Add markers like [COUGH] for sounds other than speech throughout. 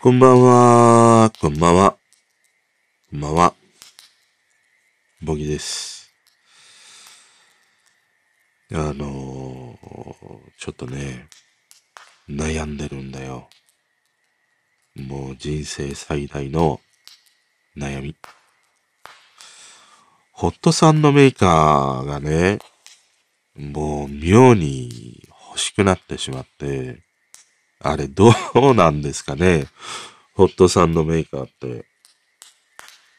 こんばんは、こんばんは、こんばんは。ボギです。あのー、ちょっとね、悩んでるんだよ。もう人生最大の悩み。ホットサンドメーカーがね、もう妙に欲しくなってしまって、あれどうなんですかねホットサンドメーカーって。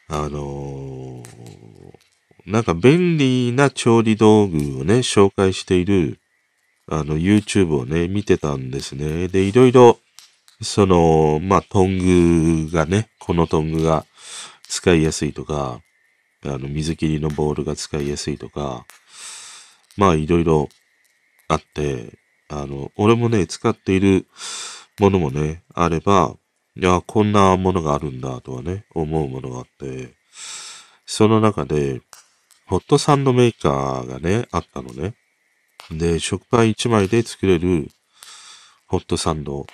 あのー、なんか便利な調理道具をね、紹介している、あの、YouTube をね、見てたんですね。で、いろいろ、その、まあ、トングがね、このトングが使いやすいとか、あの、水切りのボールが使いやすいとか、まあ、いろいろあって、あの、俺もね、使っているものもね、あれば、いや、こんなものがあるんだとはね、思うものがあって、その中で、ホットサンドメーカーがね、あったのね。で、食パン1枚で作れるホットサンド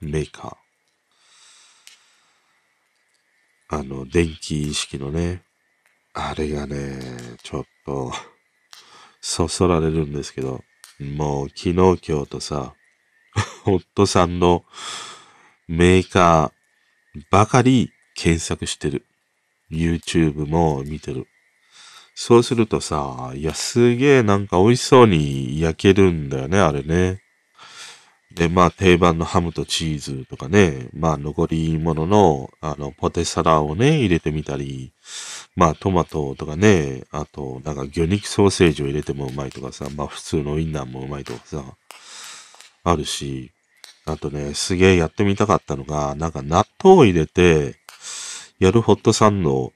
メーカー。あの、電気式のね、あれがね、ちょっと、そそられるんですけど、もう昨日今日とさ、[LAUGHS] ホットサンドメーカーばかり検索してる。YouTube も見てる。そうするとさ、いや、すげえなんか美味しそうに焼けるんだよね、あれね。で、まあ定番のハムとチーズとかね、まあ残り物の、あの、ポテサラをね、入れてみたり、まあトマトとかね、あと、なんか魚肉ソーセージを入れてもうまいとかさ、まあ普通のウインナーもうまいとかさ、あるし、あとね、すげえやってみたかったのが、なんか納豆を入れて、やるホットサンド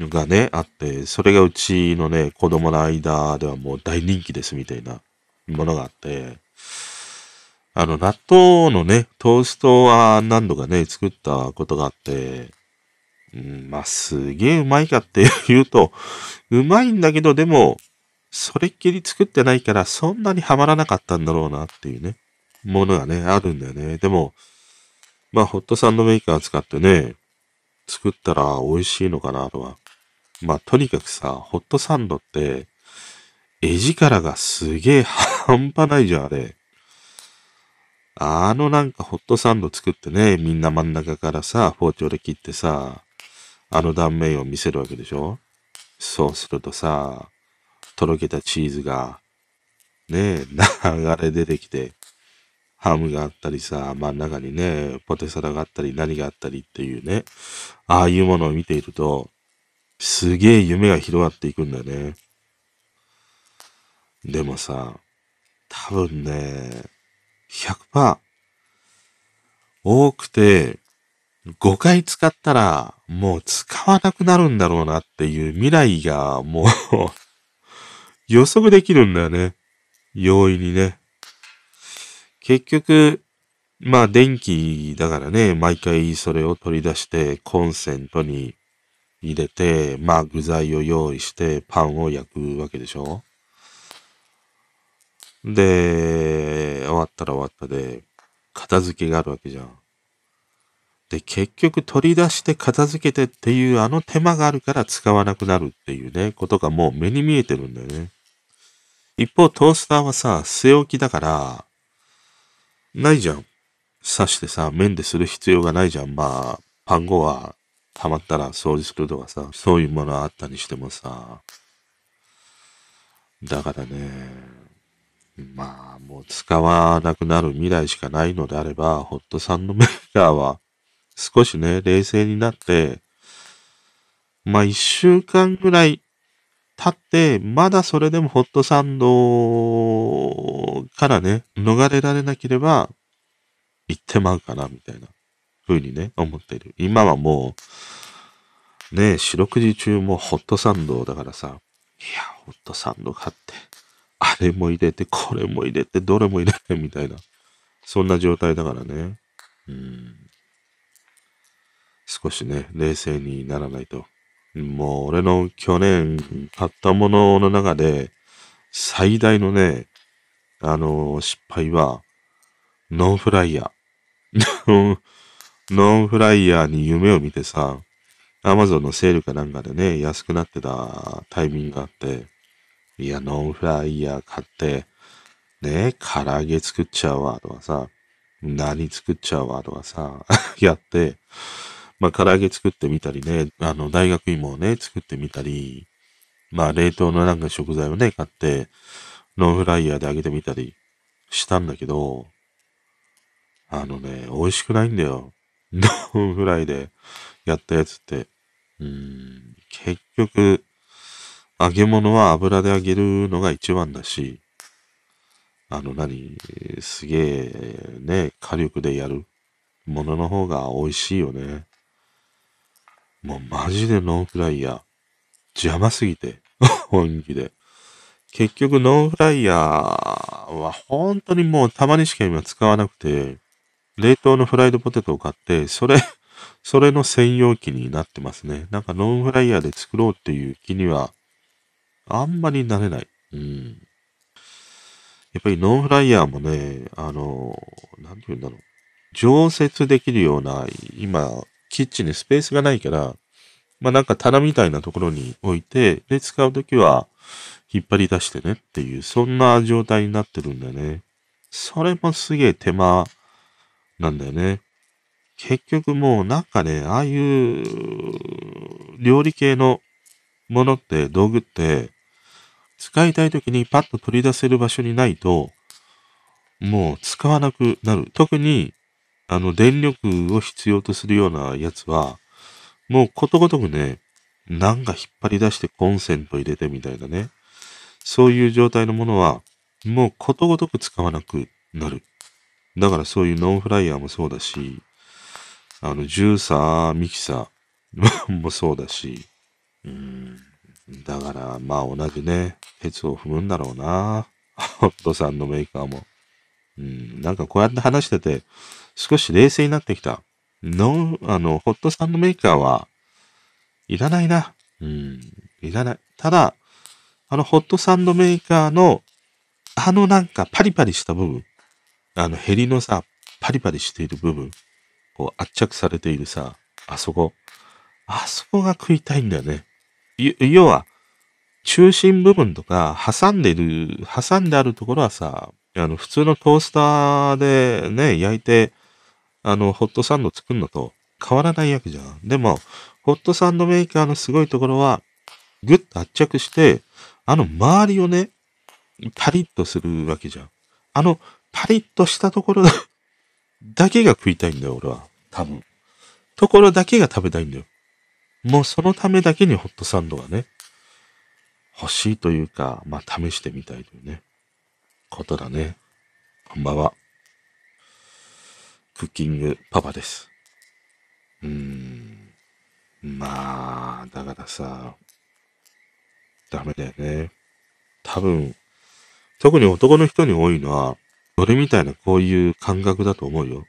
がね、あって、それがうちのね、子供の間ではもう大人気ですみたいなものがあって、あの、納豆のね、トーストは何度かね、作ったことがあって、うん、まあ、すげえうまいかって言うと、うまいんだけど、でも、それっきり作ってないから、そんなにハマらなかったんだろうなっていうね、ものがね、あるんだよね。でも、まあ、ホットサンドメーカー使ってね、作ったら美味しいのかなとは。まあ、とにかくさ、ホットサンドって、絵力がすげえ半端ないじゃん、あれ。あのなんかホットサンド作ってね、みんな真ん中からさ、包丁で切ってさ、あの断面を見せるわけでしょ？そうするとさ、とろけたチーズが、ねえ、流れ出てきて、ハムがあったりさ、真ん中にね、ポテサラがあったり何があったりっていうね、ああいうものを見ていると、すげえ夢が広がっていくんだよね。でもさ、多分ね、100%多くて5回使ったらもう使わなくなるんだろうなっていう未来がもう [LAUGHS] 予測できるんだよね。容易にね。結局、まあ電気だからね、毎回それを取り出してコンセントに入れて、まあ具材を用意してパンを焼くわけでしょで、終わったら終わったで、片付けがあるわけじゃん。で、結局取り出して片付けてっていうあの手間があるから使わなくなるっていうね、ことがもう目に見えてるんだよね。一方トースターはさ、据え置きだから、ないじゃん。刺してさ、面でする必要がないじゃん。まあ、パン粉は溜まったら掃除するとかさ、そういうものあったにしてもさ。だからね、まあ、もう使わなくなる未来しかないのであれば、ホットサンドメーカーは少しね、冷静になって、まあ一週間ぐらい経って、まだそれでもホットサンドからね、逃れられなければ、行ってまうかな、みたいな風にね、思っている。今はもう、ね、四六時中もホットサンドだからさ、いや、ホットサンド買って、あれも入れて、これも入れて、どれも入れて、みたいな。そんな状態だからね。うん。少しね、冷静にならないと。もう、俺の去年買ったものの中で、最大のね、あの、失敗は、ノンフライヤー。[LAUGHS] ノンフライヤーに夢を見てさ、アマゾンのセールかなんかでね、安くなってたタイミングがあって、いや、ノンフライヤー買って、ね、唐揚げ作っちゃうわ、とかさ、何作っちゃうわ、とかさ、[LAUGHS] やって、まあ、唐揚げ作ってみたりね、あの、大学芋をね、作ってみたり、まあ、冷凍のなんか食材をね、買って、ノンフライヤーで揚げてみたりしたんだけど、あのね、美味しくないんだよ。[LAUGHS] ノンフライでやったやつって。うん、結局、揚げ物は油で揚げるのが一番だし、あの何、すげえね、火力でやるものの方が美味しいよね。もうマジでノンフライヤー。邪魔すぎて。[LAUGHS] 本気で。結局ノンフライヤーは本当にもうたまにしか今使わなくて、冷凍のフライドポテトを買って、それ、[LAUGHS] それの専用機になってますね。なんかノンフライヤーで作ろうっていう気には、あんまりなれない。うん。やっぱりノンフライヤーもね、あの、なんて言うんだろう。常設できるような、今、キッチンにスペースがないから、まあなんか棚みたいなところに置いて、で、使うときは引っ張り出してねっていう、そんな状態になってるんだよね。それもすげえ手間なんだよね。結局もうなんかね、ああいう料理系のものって道具って使いたい時にパッと取り出せる場所にないともう使わなくなる。特にあの電力を必要とするようなやつはもうことごとくね、なんか引っ張り出してコンセント入れてみたいなね。そういう状態のものはもうことごとく使わなくなる。だからそういうノンフライヤーもそうだし、あの、ジューサー、ミキサー [LAUGHS] もそうだし、うん。だから、まあ同じね、鉄を踏むんだろうな。ホットさんのメーカーも。うん。なんかこうやって話してて、少し冷静になってきた。の、あの、ホットサンドメーカーは、いらないな。うん。いらない。ただ、あの、ホットサンドメーカーの、あのなんかパリパリした部分。あの、ヘリのさ、パリパリしている部分。こう圧着されているさ、あそこ。あそこが食いたいんだよね。要は、中心部分とか、挟んでる、挟んであるところはさ、あの、普通のトースターでね、焼いて、あの、ホットサンド作るのと変わらないわけじゃん。でも、ホットサンドメーカーのすごいところは、ぐっと圧着して、あの周りをね、パリッとするわけじゃん。あの、パリッとしたところだけが食いたいんだよ、俺は。多分。ところだけが食べたいんだよ。もうそのためだけにホットサンドがね、欲しいというか、まあ試してみたいというね、ことだね。こんばんは。クッキングパパです。うーん。まあ、だからさ、ダメだよね。多分、特に男の人に多いのは、俺みたいなこういう感覚だと思うよ。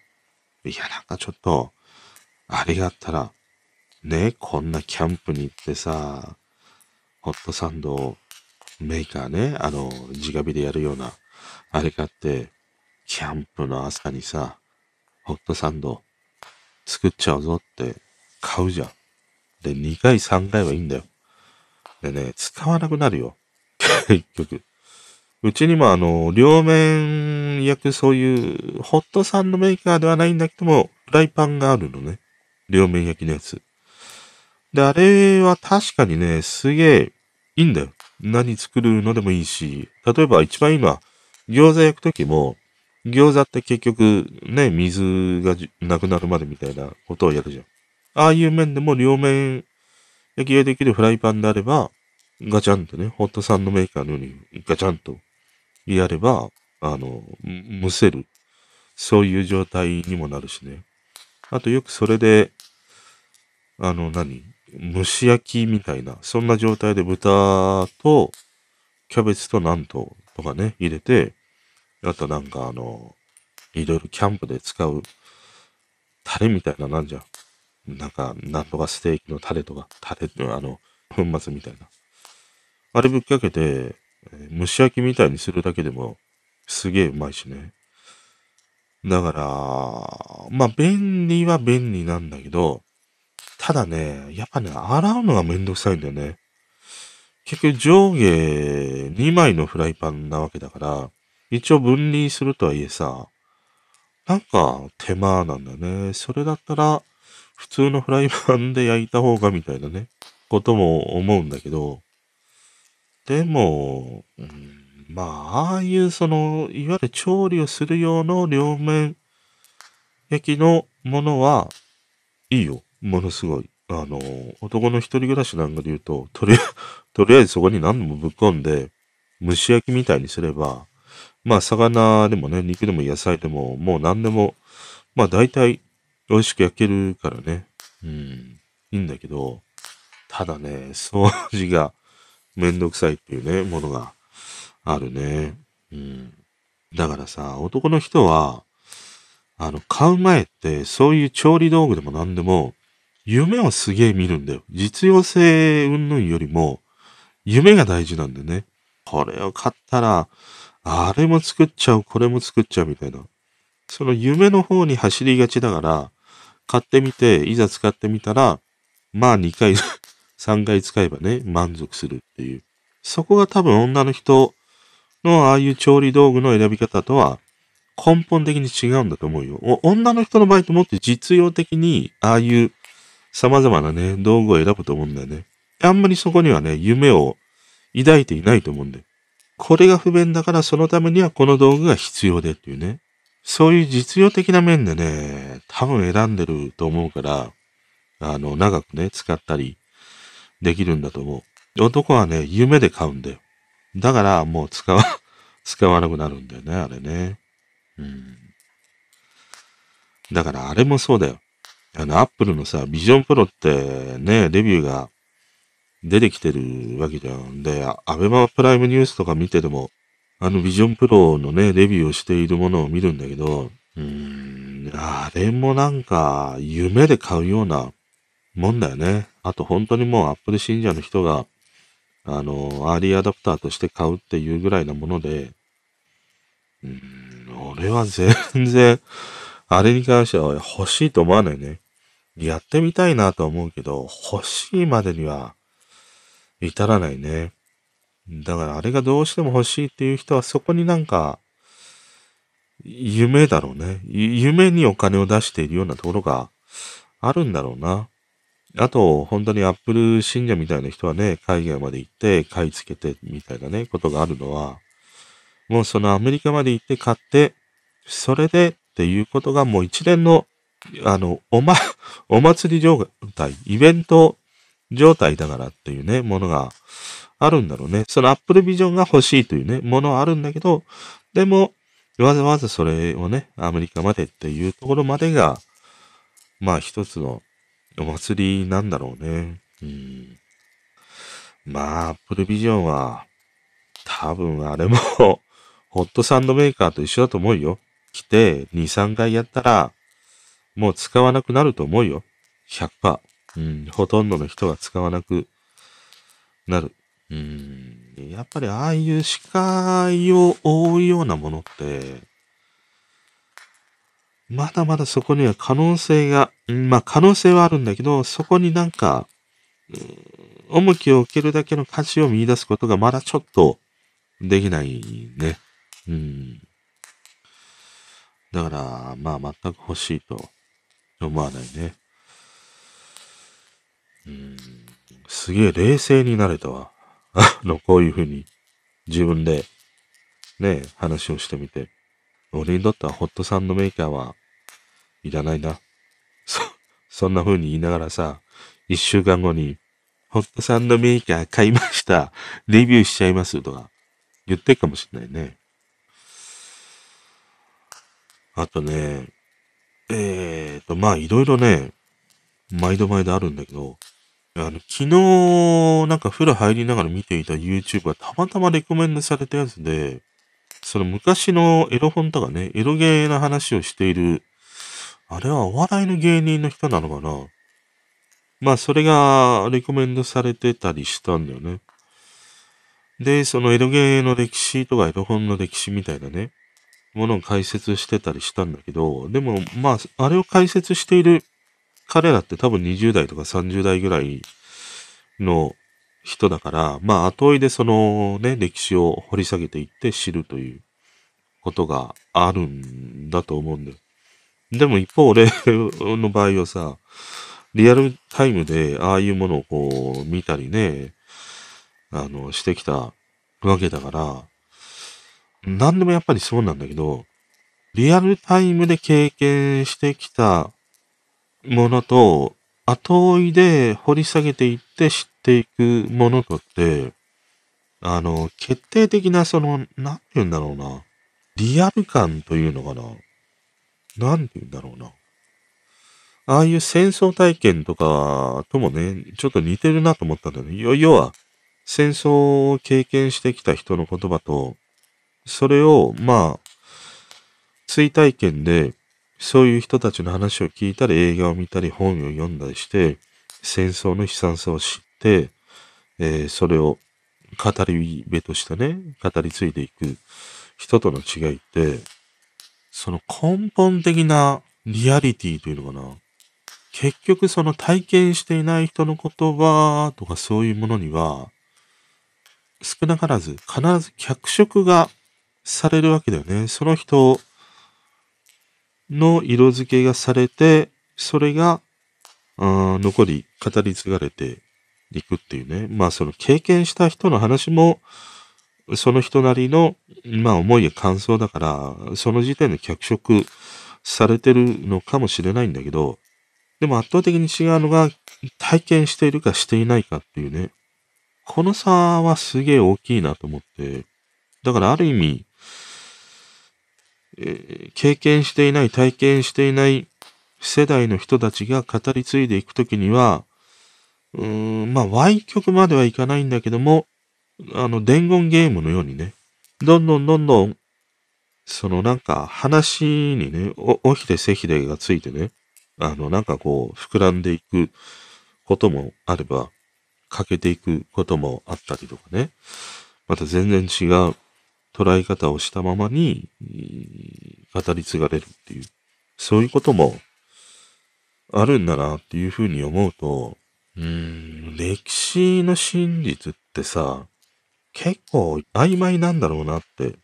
いや、なんかちょっと、あれがあったら、ね、こんなキャンプに行ってさ、ホットサンドメーカーね、あの、直火でやるような、あれ買って、キャンプの朝にさ、ホットサンド作っちゃうぞって買うじゃん。で、2回3回はいいんだよ。でね、使わなくなるよ。[LAUGHS] 結局。うちにもあの、両面焼くそういうホットサンドメーカーではないんだけども、フライパンがあるのね。両面焼きのやつ。で、あれは確かにね、すげえいいんだよ。何作るのでもいいし、例えば一番いいのは、餃子焼くときも、餃子って結局ね、水がなくなるまでみたいなことをやるじゃん。ああいう面でも両面焼きができるフライパンであれば、ガチャンとね、ホットサンドメーカーのようにガチャンとやれば、あの、蒸せる。そういう状態にもなるしね。あとよくそれで、あの何、蒸し焼きみたいな、そんな状態で豚とキャベツとなんととかね、入れて、あとなんかあの、いろいろキャンプで使うタレみたいななんじゃん。なんか、なんとかステーキのタレとか、タレのあの、粉末みたいな。あれぶっかけて、え蒸し焼きみたいにするだけでもすげえうまいしね。だから、まあ、便利は便利なんだけど、ただね、やっぱね、洗うのがめんどくさいんだよね。結局上下2枚のフライパンなわけだから、一応分離するとはいえさ、なんか手間なんだね。それだったら、普通のフライパンで焼いた方がみたいなね、ことも思うんだけど、でも、うん、まあ、ああいうその、いわゆる調理をする用の両面焼きのものはいいよ。ものすごい。あの、男の一人暮らしなんかで言うと、とりあえず、とりあえずそこに何度もぶっ込んで、蒸し焼きみたいにすれば、まあ、魚でもね、肉でも野菜でも、もう何でも、まあ、大体美味しく焼けるからね。うん。いいんだけど、ただね、掃除がめんどくさいっていうね、ものがあるね。うん。だからさ、男の人は、あの、買う前って、そういう調理道具でも何でも、夢をすげえ見るんだよ。実用性云々よりも、夢が大事なんだよね。これを買ったら、あれも作っちゃう、これも作っちゃうみたいな。その夢の方に走りがちだから、買ってみて、いざ使ってみたら、まあ2回、[LAUGHS] 3回使えばね、満足するっていう。そこが多分女の人のああいう調理道具の選び方とは根本的に違うんだと思うよ。女の人の場合ともっと実用的にああいう様々なね、道具を選ぶと思うんだよね。あんまりそこにはね、夢を抱いていないと思うんだよ。これが不便だからそのためにはこの道具が必要でっていうね。そういう実用的な面でね、多分選んでると思うから、あの、長くね、使ったりできるんだと思う。男はね、夢で買うんだよ。だからもう使わ、[LAUGHS] 使わなくなるんだよね、あれね。うん。だからあれもそうだよ。あの、アップルのさ、ビジョンプロってね、レビューが出てきてるわけじゃん。で、 ABEMA Prime ニュースとか見てても、あの Vision Pro のね、レビューをしているものを見るんだけど、うーん、あれもなんか、夢で買うようなもんだよね。あと本当にもうアップル信者の人が、あの、アーリーアダプターとして買うっていうぐらいなもので、うーん、俺は全然、あれに関しては欲しいと思わないね。やってみたいなと思うけど、欲しいまでには至らないね。だからあれがどうしても欲しいっていう人はそこになんか、夢だろうね。夢にお金を出しているようなところがあるんだろうな。あと、本当にアップル信者みたいな人はね、海外まで行って買い付けてみたいなね、ことがあるのは、もうそのアメリカまで行って買って、それでっていうことがもう一連の、あの、おま、お祭り状態、イベント状態だからっていうね、ものがあるんだろうね。その Apple Vision が欲しいというね、ものはあるんだけど、でも、わざわざそれをね、アメリカまでっていうところまでが、まあ一つのお祭りなんだろうね。うん。まあ、Apple Vision は、多分あれも [LAUGHS] ホットサンドメーカーと一緒だと思うよ。来て、2、3回やったら、もう使わなくなると思うよ。100%。ん、ほとんどの人が使わなくなる。うん、やっぱりああいう視界を覆うようなものって、まだまだそこには可能性が、まあ可能性はあるんだけど、そこになんか、うん重きを置けるだけの価値を見出すことがまだちょっとできないね。うん。だから、まあ全く欲しいと思わないね。うん。すげえ冷静になれたわ。[LAUGHS] あの、こういうふうに自分でね、話をしてみて。俺にとってはホットサンドメーカーはいらないな。[LAUGHS] そ、そんな風に言いながらさ、一週間後に、ホットサンドメーカー買いました。レビューしちゃいますとか言ってるかもしれないね。あとね、えーと、まあいろいろね、毎度毎度あるんだけど、あの、昨日、なんか風呂入りながら見ていた YouTube がたまたまレコメンドされたやつで、その昔のエロ本とかね、エロゲーな話をしている、あれはお笑いの芸人の人なのかな？まあ、それがレコメンドされてたりしたんだよね。で、そのエロゲーの歴史とかエロ本の歴史みたいなね、ものを解説してたりしたんだけど、でも、まあ、あれを解説している彼らって多分20代とか30代ぐらいの人だから、まあ、後追いでそのね、歴史を掘り下げていって知るということがあるんだと思うんだよ。でも一方、俺の場合はさ、リアルタイムでああいうものをこう見たりね、あの、してきたわけだから、何でもやっぱりそうなんだけど、リアルタイムで経験してきたものと、後追いで掘り下げていって知っていくものとって、あの、決定的なその、なんて言うんだろうな。リアル感というのかな。なんて言うんだろうな。ああいう戦争体験とかともね、ちょっと似てるなと思ったんだよね。要は、戦争を経験してきた人の言葉と、それを、まあ、追体験で、そういう人たちの話を聞いたり、映画を見たり、本を読んだりして、戦争の悲惨さを知って、えー、それを語り部としてね、語り継いでいく人との違いって、その根本的なリアリティというのかな。結局その体験していない人の言葉とかそういうものには、少なからず必ず脚色がされるわけだよね。その人の色付けがされて、それが、残り語り継がれていくっていうね。まあその経験した人の話も、その人なりの、まあ思いや感想だから、その時点で脚色されてるのかもしれないんだけど、でも圧倒的に違うのが、体験しているかしていないかっていうね。この差はすげえ大きいなと思って。だからある意味、え、経験していない、体験していない世代の人たちが語り継いでいくときには、うーん、まあ、歪曲まではいかないんだけども、あの、伝言ゲームのようにね、どんどんどんどん、そのなんか話にね、お、おひれせひれがついてね、あの、なんかこう、膨らんでいくこともあれば、欠けていくこともあったりとかね、また全然違う。捉え方をしたままに、語り継がれるっていう、そういうこともあるんだなっていうふうに思うと、うーん、歴史の真実ってさ、結構曖昧なんだろうなって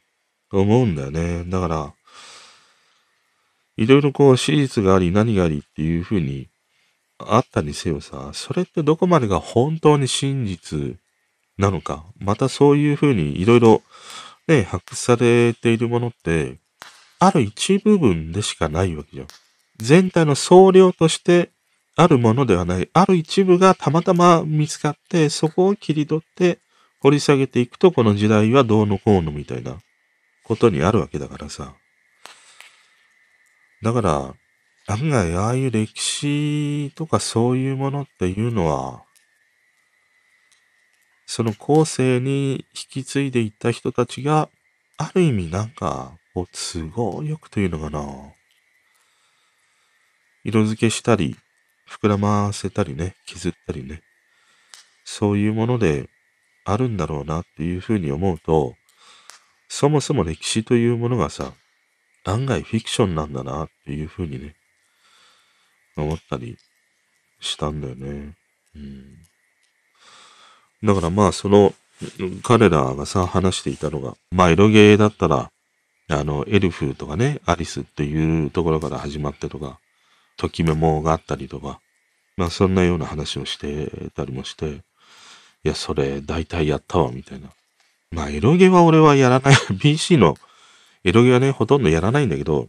思うんだよね。だから、いろいろこう史実があり何がありっていうふうにあったにせよさ、それってどこまでが本当に真実なのか、またそういうふうにいろいろね、発掘されているものって、ある一部分でしかないわけじゃん。全体の総量としてあるものではない、ある一部がたまたま見つかって、そこを切り取って掘り下げていくと、この時代はどうのこうのみたいなことにあるわけだからさ。だから、案外ああいう歴史とかそういうものっていうのは、その後世に引き継いでいった人たちが、ある意味なんか、こう、都合よくというのかな。色付けしたり、膨らませたりね、削ったりね。そういうものであるんだろうなっていうふうに思うと、そもそも歴史というものがさ、案外フィクションなんだなっていうふうにね、思ったりしたんだよね。うん。だからまあその、彼らがさ、話していたのが、まあエロゲーだったら、あの、エルフとかね、アリスっていうところから始まってとか、ときメモがあったりとか、まあそんなような話をしてたりもして、いや、それ大体やったわ、みたいな。まあエロゲは俺はやらない。[LAUGHS] PC のエロゲはね、ほとんどやらないんだけど、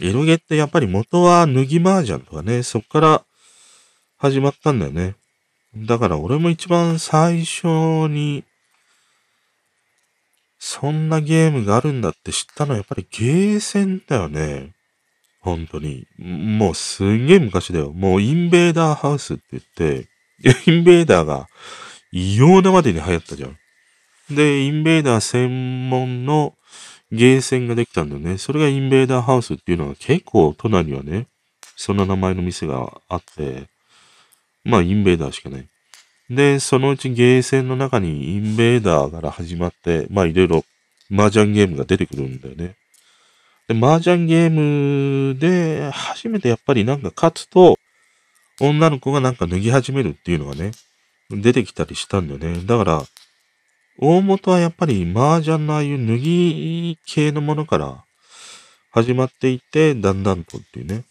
エロゲってやっぱり元は脱ぎ麻雀とかね、そっから始まったんだよね。だから俺も一番最初に、そんなゲームがあるんだって知ったのはやっぱりゲーセンだよね。本当に。もうすんげえ昔だよ。もうインベーダーハウスって言って、[LAUGHS] インベーダーが異様なまでに流行ったじゃん。で、インベーダー専門のゲーセンができたんだよね。それがインベーダーハウスっていうのが結構都内にはね、そんな名前の店があって、まあ、インベーダーしかない。で、そのうちゲーセンの中にインベーダーから始まって、まあ、いろいろ麻雀ゲームが出てくるんだよね。で、麻雀ゲームで初めてやっぱりなんか勝つと、女の子がなんか脱ぎ始めるっていうのがね、出てきたりしたんだよね。だから、大元はやっぱり麻雀のああいう脱ぎ系のものから始まっていって、だんだんとっていうね、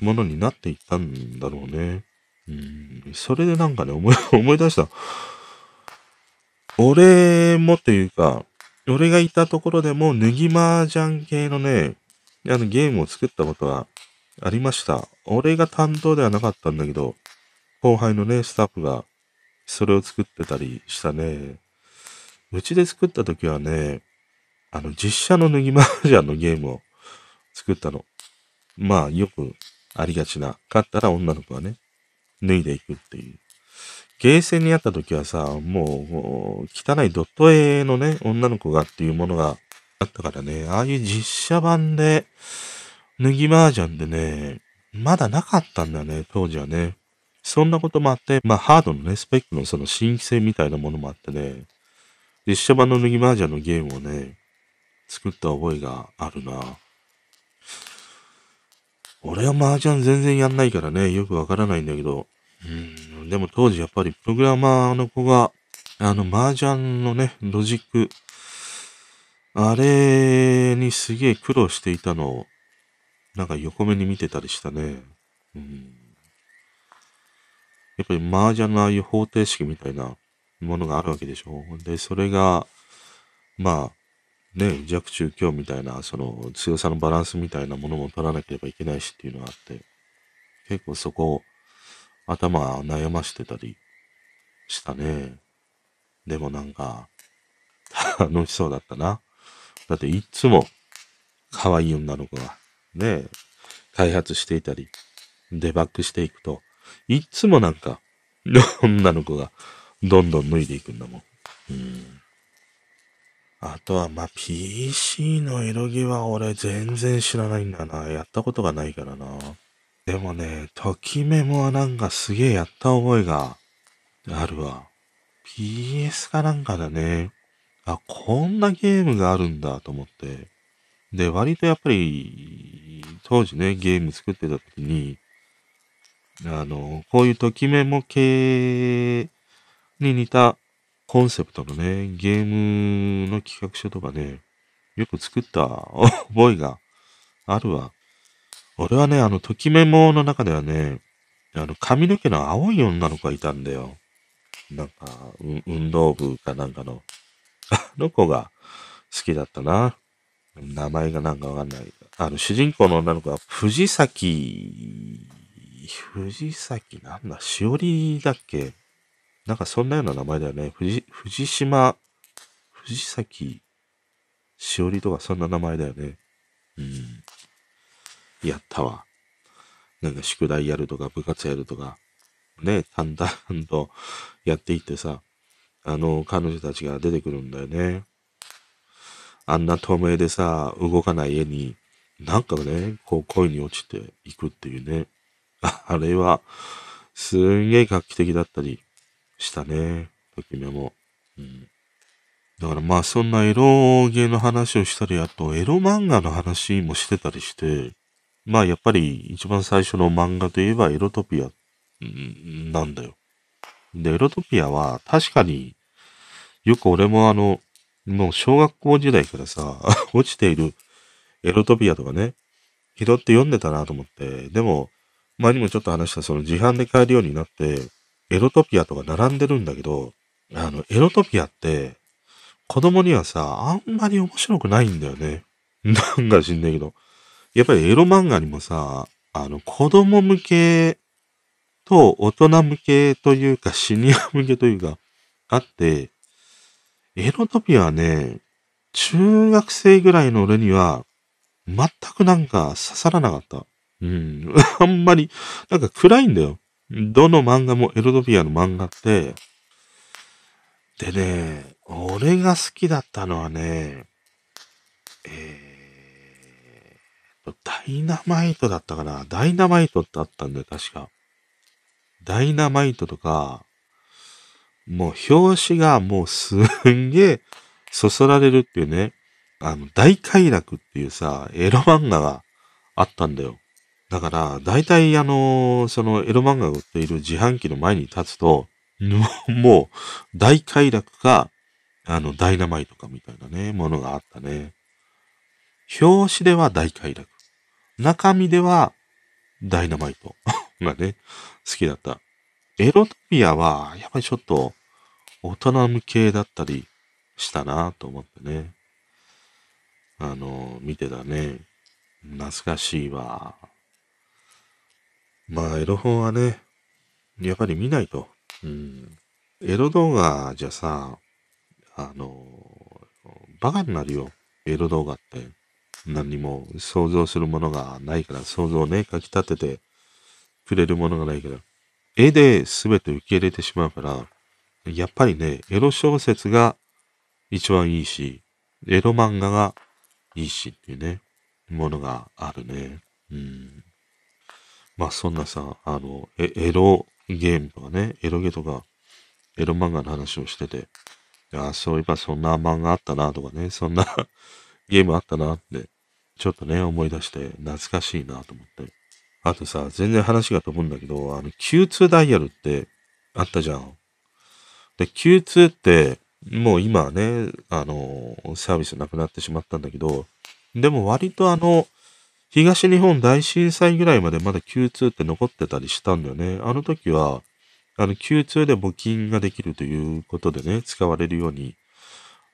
ものになっていったんだろうね。うん、それでなんかね、思い、[LAUGHS] 思い出した。俺もというか、俺がいたところでも、脱ぎ麻雀系のね、あのゲームを作ったことはありました。俺が担当ではなかったんだけど、後輩のね、スタッフがそれを作ってたりしたね。うちで作った時はね、あの、実写の脱ぎ麻雀のゲームを作ったの。まあ、よくありがちな。勝ったら女の子がね、脱いでいくっていう。ゲーセンにあった時はさ、もう、汚いドット絵のね、女の子がっていうものがあったからね、ああいう実写版で、脱ぎ麻雀でね、まだなかったんだよね、当時はね。そんなこともあって、まあ、ハードのね、スペックのその新規性みたいなものもあってね、実写版の脱ぎ麻雀のゲームをね、作った覚えがあるな。俺は麻雀全然やんないからね、よくわからないんだけど、うん、でも当時やっぱりプログラマーの子が、あの麻雀のね、ロジック、あれにすげえ苦労していたのを、なんか横目に見てたりしたね。うん、やっぱり麻雀のああいう方程式みたいなものがあるわけでしょ。で、それが、まあ、ね、弱中強みたいな、その強さのバランスみたいなものも取らなければいけないしっていうのがあって、結構そこを頭悩ましてたりしたね。でもなんか、[LAUGHS] 楽しそうだったな。だっていつも可愛い女の子がね、開発していたり、デバッグしていくと、いつもなんか、女の子がどんどん脱いでいくんだもん。うんあとは、ま、PC のエロゲは俺全然知らないんだな。やったことがないからな。でもね、ときメモはなんかすげえやった覚えがあるわ。PS かなんかだね。あ、こんなゲームがあるんだと思って。で、割とやっぱり、当時ね、ゲーム作ってた時に、あの、こういうときメモ系に似たコンセプトのね、ゲームの企画書とかね、よく作った [LAUGHS] 覚えがあるわ。俺はね、あの、ときメモの中ではね、あの、髪の毛の青い女の子がいたんだよ。なんか、運動部かなんかの、[LAUGHS] あの子が好きだったな。名前がなんかわかんない。あの、主人公の女の子は、藤崎、藤崎なんだ、しおりだっけ？なんかそんなような名前だよね。藤、藤島、藤崎しおりとかそんな名前だよね。うん。やったわ。なんか宿題やるとか部活やるとか、ね、淡々とやっていってさ、あの、彼女たちが出てくるんだよね。あんな透明でさ、動かない絵に、なんかね、こう恋に落ちていくっていうね。あれは、すんげえ画期的だったりしたね。ときめも。うん。だからまあそんなエロゲーの話をしたり、あとエロ漫画の話もしてたりして、まあやっぱり一番最初の漫画といえばエロトピアなんだよ。で、エロトピアは確かによく俺もあの、もう小学校時代からさ、[LAUGHS] 落ちているエロトピアとかね、拾って読んでたなと思って、でも、前にもちょっと話したその自販で買えるようになって、エロトピアとか並んでるんだけど、あの、エロトピアって、子供にはさ、あんまり面白くないんだよね。[LAUGHS] なんか知んないけど。やっぱりエロ漫画にもさ、あの、子供向けと大人向けというか、シニア向けというか、あって、エロトピアはね、中学生ぐらいの俺には、全くなんか刺さらなかった。うん。[LAUGHS] あんまり、なんか暗いんだよ。どの漫画もエロトピアの漫画って、でね、俺が好きだったのはね、えー、ダイナマイトだったかなダイナマイトってあったんだよ、確か。ダイナマイトとか、もう表紙がもうすんげえ [LAUGHS] そそられるっていうね。あの、大快楽っていうさ、エロ漫画があったんだよ。だから、大体あの、そのエロ漫画が売っている自販機の前に立つと、[LAUGHS] もう、大快楽か、あの、ダイナマイトかみたいなね、ものがあったね。表紙では大快楽。中身では、ダイナマイト [LAUGHS] がね、好きだった。エロトピアは、やっぱりちょっと、大人向けだったりしたなと思ってね。あの、見てたね。懐かしいわ。まあ、エロ本はね、やっぱり見ないと。うん。エロ動画じゃさ、あの、バカになるよ。エロ動画って。何にも想像するものがないから、想像をね、かき立ててくれるものがないから。絵で全て受け入れてしまうから、やっぱりね、エロ小説が一番いいし、エロ漫画がいいしっていうね、ものがあるね。うん。まあそんなさ、あの、エロゲームとかね、エロゲとか、エロ漫画の話をしてて、ああそういえばそんな漫画あったなとかね、そんな [LAUGHS] ゲームあったなって、ちょっとね、思い出して懐かしいなと思って。あとさ、全然話が飛ぶんだけど、あの、Q2 ダイヤルってあったじゃん。で、Q2 って、もう今はね、あの、サービスなくなってしまったんだけど、でも割とあの、東日本大震災ぐらいまでまだ Q2 って残ってたりしたんだよね。あの時は、あの Q2 で募金ができるということでね、使われるように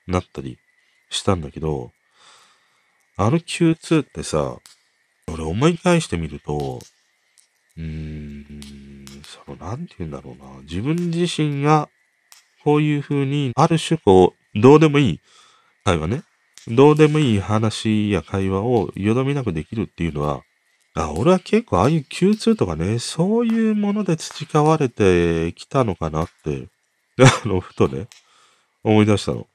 なったりしたんだけど、あの Q2 ってさ、俺思い返してみると、うーん、その、なんて言うんだろうな。自分自身がこういう風に、ある種こう、どうでもいい会話ね。どうでもいい話や会話をよどみなくできるっていうのは、あ、俺は結構ああいう Q2 とかね、そういうもので培われてきたのかなって、[LAUGHS] あの、ふとね、思い出したの。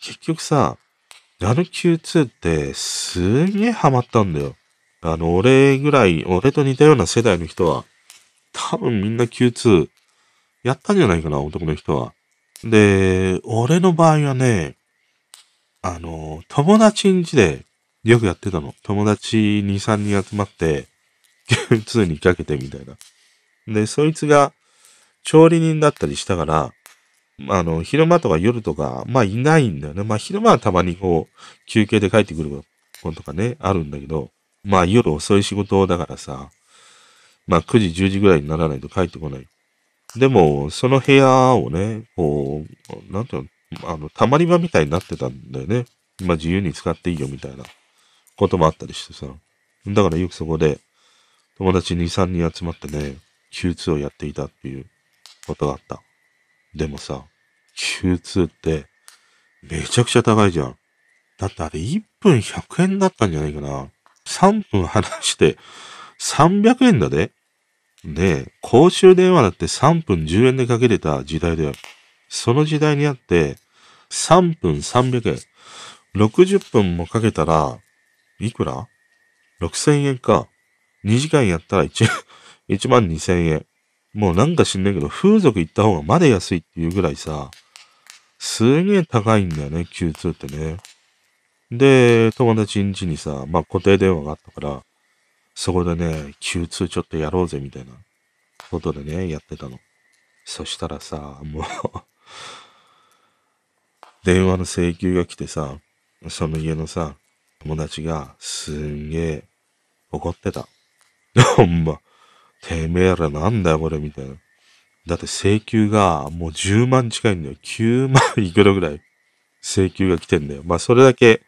結局さ、あの Q2 ってすげえハマったんだよ。あの、俺ぐらい、俺と似たような世代の人は、多分みんな Q2 やったんじゃないかな、男の人は。で、俺の場合はね、あの、友達ん家でよくやってたの。友達2、3人集まって、[LAUGHS] Q2 にかけてみたいな。で、そいつが調理人だったりしたから、あの、昼間とか夜とか、まあいないんだよね。まあ昼間はたまにこう、休憩で帰ってくることとかね、あるんだけど、まあ夜遅い仕事だからさ、まあ9時、10時ぐらいにならないと帰ってこない。でも、その部屋をね、こう、なんていうの、あの、たまり場みたいになってたんだよね。ま自由に使っていいよみたいなこともあったりしてさ。だからよくそこで、友達2、3人集まってね、Q2 をやっていたっていうことがあった。でもさ、Q2 ってめちゃくちゃ高いじゃん。だってあれ1分100円だったんじゃないかな。3分話して300円だで。で、公衆電話だって3分10円でかけれた時代だよ。その時代にあって、3分300円。60分もかけたら、いくら ?6000 円か。2時間やったら 1, 1 [LAUGHS] 万2000円。もうなんか知んないけど、風俗行った方がまだ安いっていうぐらいさ、すげえ高いんだよね、Q2 ってね。で、友達ん家にさ、まあ固定電話があったから、そこでね、Q2 ちょっとやろうぜみたいなことでね、やってたの。そしたらさ、もう電話の請求が来てさ、その家のさ、友達がすんげえ怒ってた。[LAUGHS] ほんま、てめえらなんだよこれみたいな。だって請求がもう10万近いんだよ。9万いくらぐらい請求が来てんだよ。まあそれだけ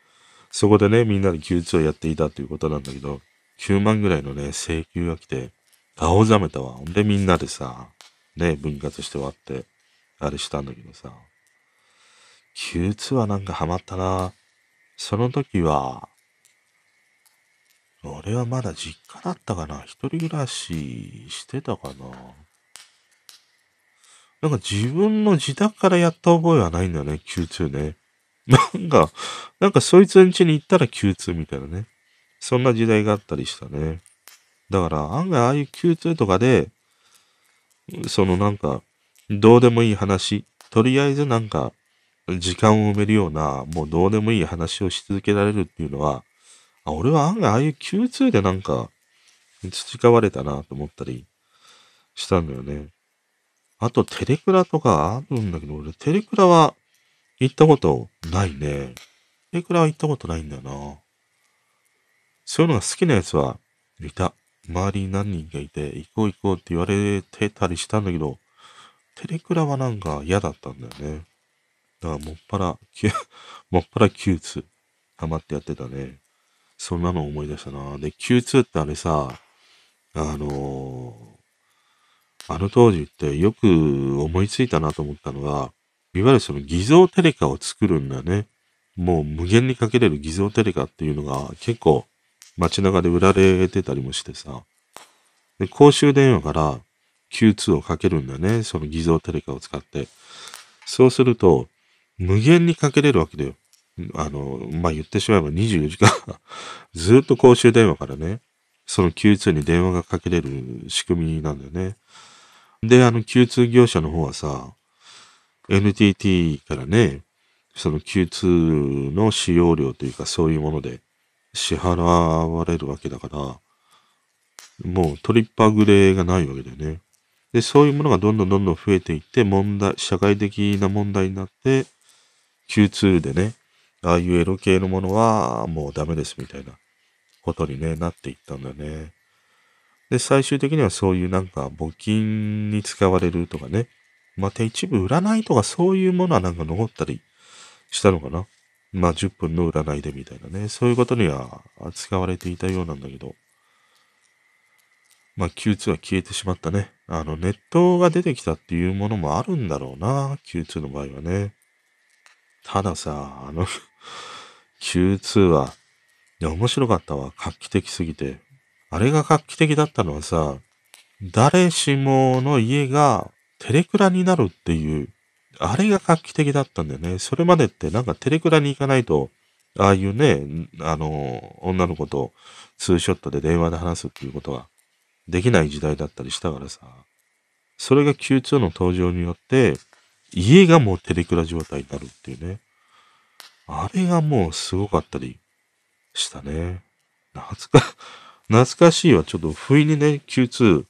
そこでね、みんなで Q2 をやっていたということなんだけど、9万ぐらいのね、請求が来て、青ざめたわ。ほんでみんなでさ、ね、分割して割って、あれしたんだけどさ、Q2 はなんかハマったな。その時は、俺はまだ実家だったかな一人暮らししてたかななんか自分の自宅からやった覚えはないんだよね、Q2 ね。[LAUGHS] なんか、なんかそいつん家に行ったら Q2 みたいなね。そんな時代があったりしたね。だから案外ああいう Q2 とかで、そのなんか、どうでもいい話、とりあえずなんか、時間を埋めるような、もうどうでもいい話をし続けられるっていうのは、あ俺は案外ああいう Q2 でなんか培われたなと思ったりしたんだよね。あとテレクラとかあるんだけど、俺テレクラは行ったことないね。テレクラは行ったことないんだよな。そういうのが好きなやつはいた。周りに何人かいて、行こう行こうって言われてたりしたんだけど、テレクラはなんか嫌だったんだよね。だからもっぱら、[LAUGHS] もっぱら Q2 ハマってやってたね。そんなの思い出したな。で、Q2 ってあれさ、あのー、あの当時ってよく思いついたなと思ったのが、いわゆるその偽造テレカを作るんだよね。もう無限にかけれる偽造テレカっていうのが結構街中で売られてたりもしてさ。で、公衆電話から Q2 をかけるんだよね。その偽造テレカを使って。そうすると、無限にかけれるわけだよ。あの、まあ、言ってしまえば24時間 [LAUGHS] ずっと公衆電話からね、その Q2 に電話がかけれる仕組みなんだよね。で、あの Q2 業者の方はさ、NTT からね、その Q2 の使用料というかそういうもので支払われるわけだから、もうトリッパーグレーがないわけだよね。で、そういうものがどんどんどんどん増えていって、問題、社会的な問題になって、Q2 でね、ああいうエロ系のものはもうダメですみたいなことにね、なっていったんだよね。で、最終的にはそういうなんか募金に使われるとかね、また一部占いとかそういうものはなんか残ったりしたのかな。まあ10分の占いでみたいなね、そういうことには使われていたようなんだけど、まあ Q2 は消えてしまったね。あのネットが出てきたっていうものもあるんだろうな、Q2 の場合はね。たださ、あの Q2 は、いや、面白かったわ。画期的すぎて。あれが画期的だったのはさ、誰しもの家がテレクラになるっていうあれが画期的だったんだよね。それまでってなんかテレクラに行かないと、ああいうね、あの、女の子とツーショットで電話で話すっていうことができない時代だったりしたからさ。それが Q2 の登場によって、家がもうテレクラ状態になるっていうね。あれがもうすごかったりしたね。懐か、[LAUGHS] 懐かしいわ。ちょっと不意にね、Q2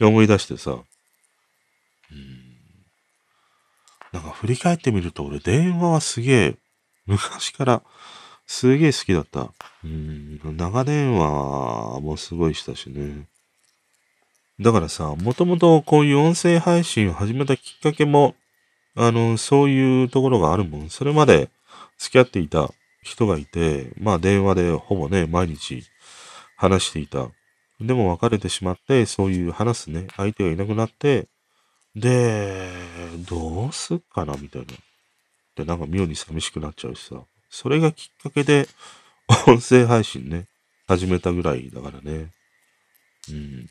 思い出してさ。うんなんか振り返ってみると俺電話はすげえ、昔からすげえ好きだった。うん、長電話もすごいしたしね。だからさ、もともとこういう音声配信を始めたきっかけも、あの、そういうところがあるもん。それまで付き合っていた人がいて、まあ電話でほぼね、毎日話していた。でも別れてしまって、そういう話すね、相手がいなくなって、で、どうすっかなみたいな。で、なんか妙に寂しくなっちゃうしさ。それがきっかけで、音声配信ね、始めたぐらいだからね。うん。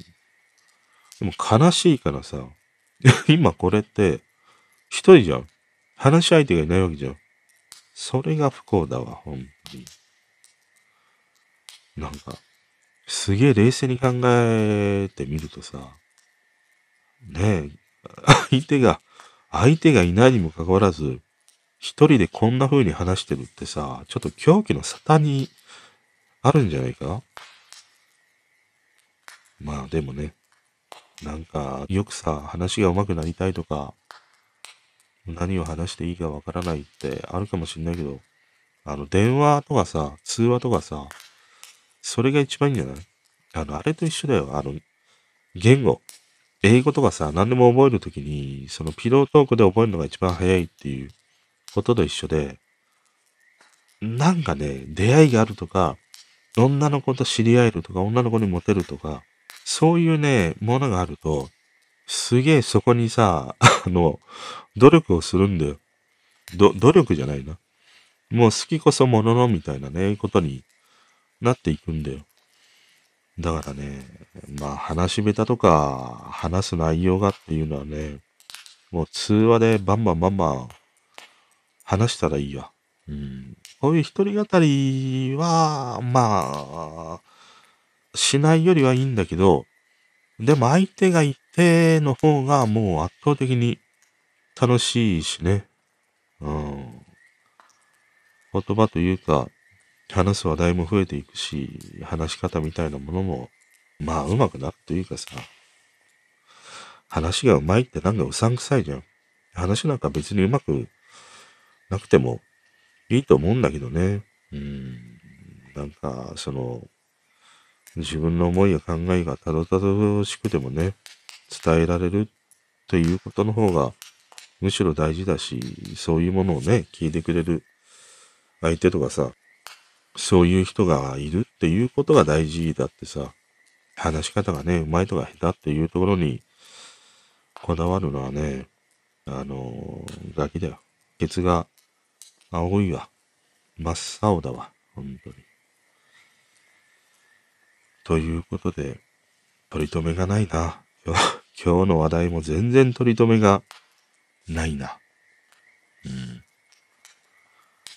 でも悲しいからさ、[LAUGHS] 今これって、一人じゃん。話し相手がいないわけじゃん。それが不幸だわ、本当に。なんか、すげえ冷静に考えてみるとさ、ねえ、相手が、相手がいないにもかかわらず、一人でこんな風に話してるってさ、ちょっと狂気の沙汰にあるんじゃないか？まあでもね、なんか、よくさ、話が上手くなりたいとか、何を話していいかわからないってあるかもしんないけど、あの、電話とかさ、通話とかさ、それが一番いいんじゃない？あの、あれと一緒だよ。あの、言語。英語とかさ、何でも覚えるときに、そのピロートークで覚えるのが一番早いっていうことと一緒で、なんかね、出会いがあるとか、女の子と知り合えるとか、女の子にモテるとか、そういうね、ものがあると、すげえそこにさ、あの、努力をするんだよ。ど、努力じゃないな。もう好きこそもののみたいなね、ことになっていくんだよ。だからね、まあ話し下手とか話す内容がっていうのはね、もう通話でバンバンバンバン話したらいいわ。うん。こういう一人語りは、まあ、しないよりはいいんだけど、でも相手がいての方がもう圧倒的に楽しいしね。うん。言葉というか、話す話題も増えていくし、話し方みたいなものも、まあ、上手くなるというかさ、話が上手いってなんかうさんくさいじゃん。話なんか別に上手くなくてもいいと思うんだけどね。うん。なんか、その、自分の思いや考えがたどたどしくてもね、伝えられるということの方がむしろ大事だし、そういうものをね、聞いてくれる相手とかさ、そういう人がいるっていうことが大事だってさ、話し方がね、うまいとか下手っていうところにこだわるのはね、あの、ガキだよ。ケツが青いわ。真っ青だわ。本当に。ということで、取り留めがないな。今日の話題も全然取り留めがないな。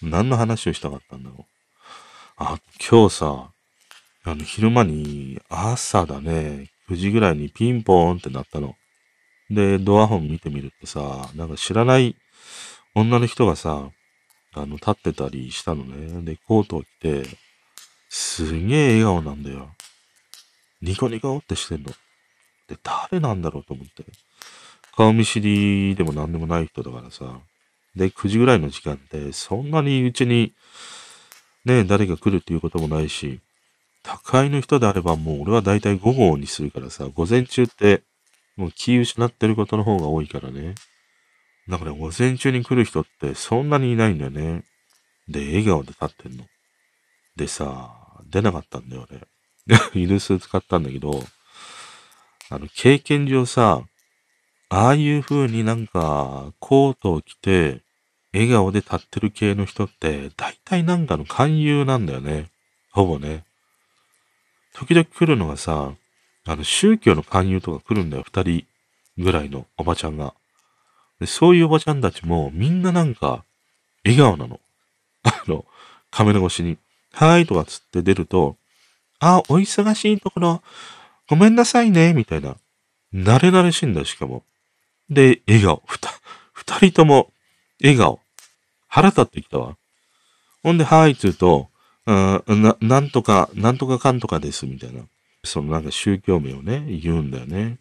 うん。何の話をしたかったんだろう。あ、今日さ、あの、昼間に、朝だね、9時ぐらいにピンポーンってなったの。で、ドアホン見てみるとさ、なんか知らない女の人がさ、あの、立ってたりしたのね。で、コートを着て、すげえ笑顔なんだよ。ニコニコってしてんの。で、誰なんだろうと思って。顔見知りでも何でもない人だからさ。で、9時ぐらいの時間って、そんなにうちに、ね、誰が来るっていうこともないし、高いの人であればもう俺は大体午後にするからさ、午前中ってもう気失ってることの方が多いからね。だから午前中に来る人ってそんなにいないんだよね。で、笑顔で立ってんの。でさ、出なかったんだよ、俺。[LAUGHS] イルス使ったんだけど、あの、経験上さ、ああいう風になんか、コートを着て、笑顔で立ってる系の人って、大体なんかの勧誘なんだよね。ほぼね。時々来るのがさ、あの、宗教の勧誘とか来るんだよ。二人ぐらいのおばちゃんが。でそういうおばちゃんたちも、みんななんか、笑顔なの。[LAUGHS] あの、カメラ越しに、はーいとかつって出ると、あ、お忙しいところ、ごめんなさいね、みたいな。慣れ慣れしいんだしかも。で、笑顔。ふた、二人とも、笑顔。腹立ってきたわ。ほんで、はい、つうと、な、なんとか、なんとかかんとかです、みたいな。そのなんか宗教名をね、言うんだよね。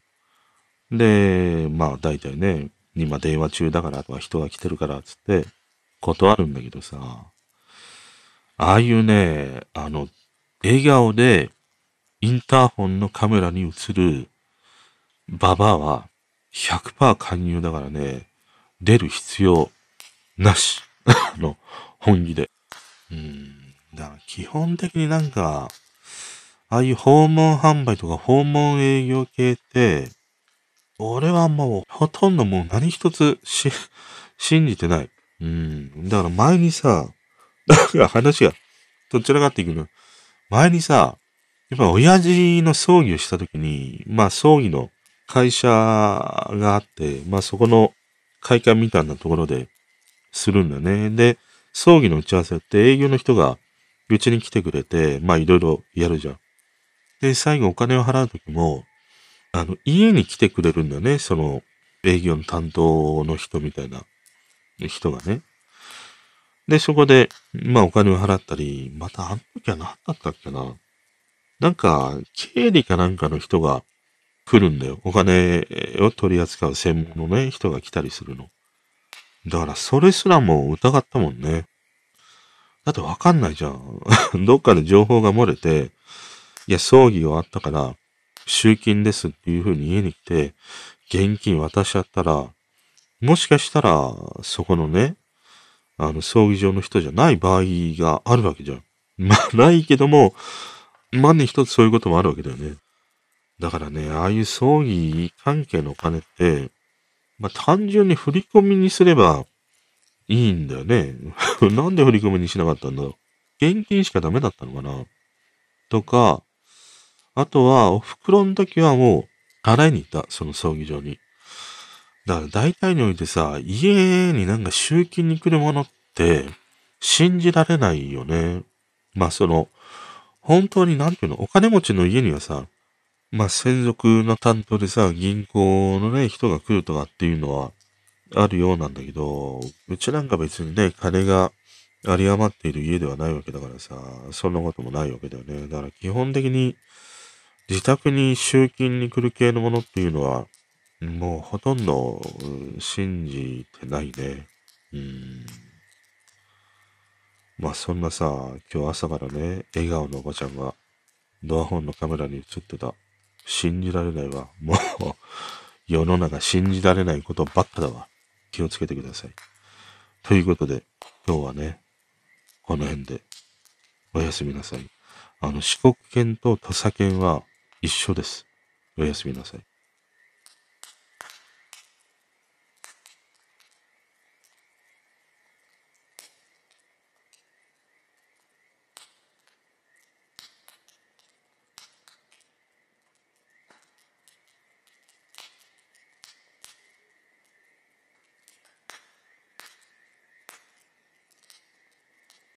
で、まあ大体ね、今電話中だからとか人が来てるからつって断るんだけどさ、ああいうね、あの、笑顔でインターホンのカメラに映るババアは100%勧誘だからね、出る必要なし。[LAUGHS] あの、本気で。うん。だから基本的になんか、ああいう訪問販売とか訪問営業系って、俺はもうほとんどもう何一つし、[LAUGHS] 信じてない。うん。だから前にさ、[LAUGHS] だから話がどちらかっていくの。前にさ、やっぱ親父の葬儀をした時に、まあ葬儀の会社があって、まあそこの会館みたいなところでするんだね。で、葬儀の打ち合わせって営業の人がうちに来てくれて、まあいろいろやるじゃん。で、最後お金を払う時も、あの、家に来てくれるんだね。その営業の担当の人みたいな人がね。で、そこで、まあお金を払ったり、またあの時は何だったっけな。なんか、経理かなんかの人が来るんだよ。お金を取り扱う専門のね、人が来たりするの。だから、それすらも疑ったもんね。だってわかんないじゃん。[LAUGHS] どっかで情報が漏れて、いや、葬儀終わったから、集金ですっていう風に家に来て、現金渡しちゃったら、もしかしたら、そこのね、あの、葬儀場の人じゃない場合があるわけじゃん。[LAUGHS] まあ、ないけども、万に一つそういうこともあるわけだよね。だからね、ああいう葬儀関係のお金って、まあ単純に振り込みにすればいいんだよね。[LAUGHS] なんで振り込みにしなかったんだろう。現金しかダメだったのかなとか、あとは、お袋の時はもう、払いに行った、その葬儀場に。だから大体においてさ、家になんか集金に来るものって、信じられないよね。まあその、本当になんていうの、お金持ちの家にはさ、まあ専属の担当でさ、銀行のね、人が来るとかっていうのはあるようなんだけど、うちなんか別にね、金が有り余っている家ではないわけだからさ、そんなこともないわけだよね。だから基本的に自宅に集金に来る系のものっていうのは、もうほとんど信じてないね。うん。まあそんなさ、今日朝からね、笑顔のおばちゃんがドアホンのカメラに映ってた。信じられないわ。もう世の中信じられないことばっかだわ。気をつけてください。ということで、今日はね、この辺でおやすみなさい。あの、四国犬と土佐犬は一緒です。おやすみなさい。